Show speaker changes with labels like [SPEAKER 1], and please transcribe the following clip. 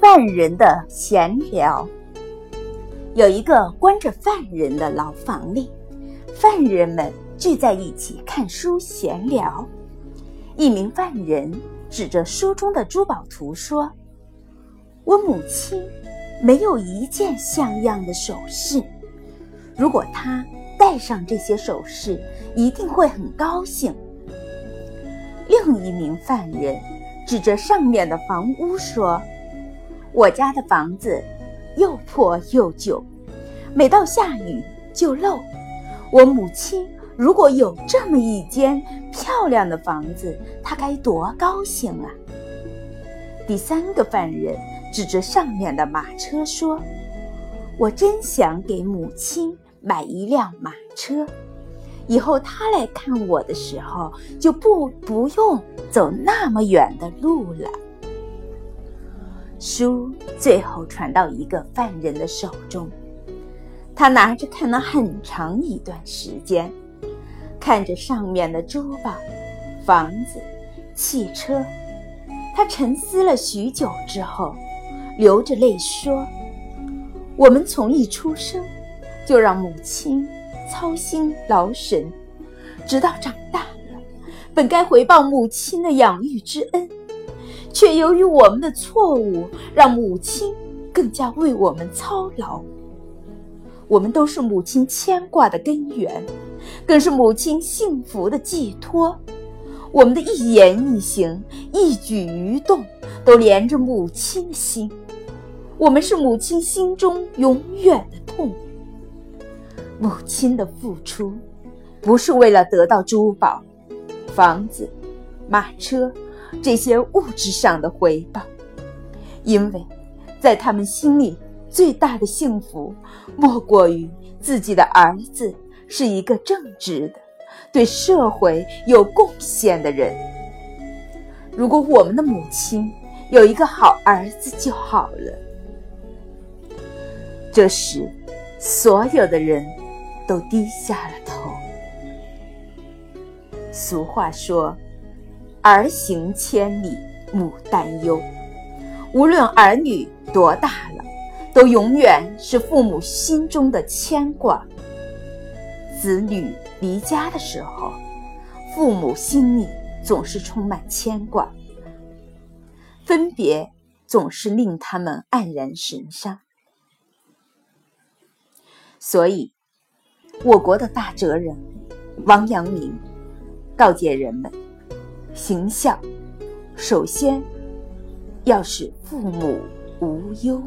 [SPEAKER 1] 犯人的闲聊。有一个关着犯人的牢房里，犯人们聚在一起看书闲聊。一名犯人指着书中的珠宝图说：“我母亲没有一件像样的首饰，如果她戴上这些首饰，一定会很高兴。”另一名犯人指着上面的房屋说：“我家的房子又破又旧，每到下雨就漏。我母亲如果有这么一间漂亮的房子，她该多高兴啊！”第三个犯人指着上面的马车说：“我真想给母亲买一辆马车。”以后她来看我的时候，就不不用走那么远的路了。书最后传到一个犯人的手中，他拿着看了很长一段时间，看着上面的珠宝、房子、汽车，他沉思了许久之后，流着泪说：“我们从一出生，就让母亲。”操心劳神，直到长大了，本该回报母亲的养育之恩，却由于我们的错误，让母亲更加为我们操劳。我们都是母亲牵挂的根源，更是母亲幸福的寄托。我们的一言一行、一举一动，都连着母亲的心。我们是母亲心中永远的痛。母亲的付出，不是为了得到珠宝、房子、马车这些物质上的回报，因为，在他们心里最大的幸福，莫过于自己的儿子是一个正直的、对社会有贡献的人。如果我们的母亲有一个好儿子就好了。这时，所有的人。都低下了头。俗话说：“儿行千里母担忧。”无论儿女多大了，都永远是父母心中的牵挂。子女离家的时候，父母心里总是充满牵挂，分别总是令他们黯然神伤。所以。我国的大哲人王阳明告诫人们：形象，首先要使父母无忧。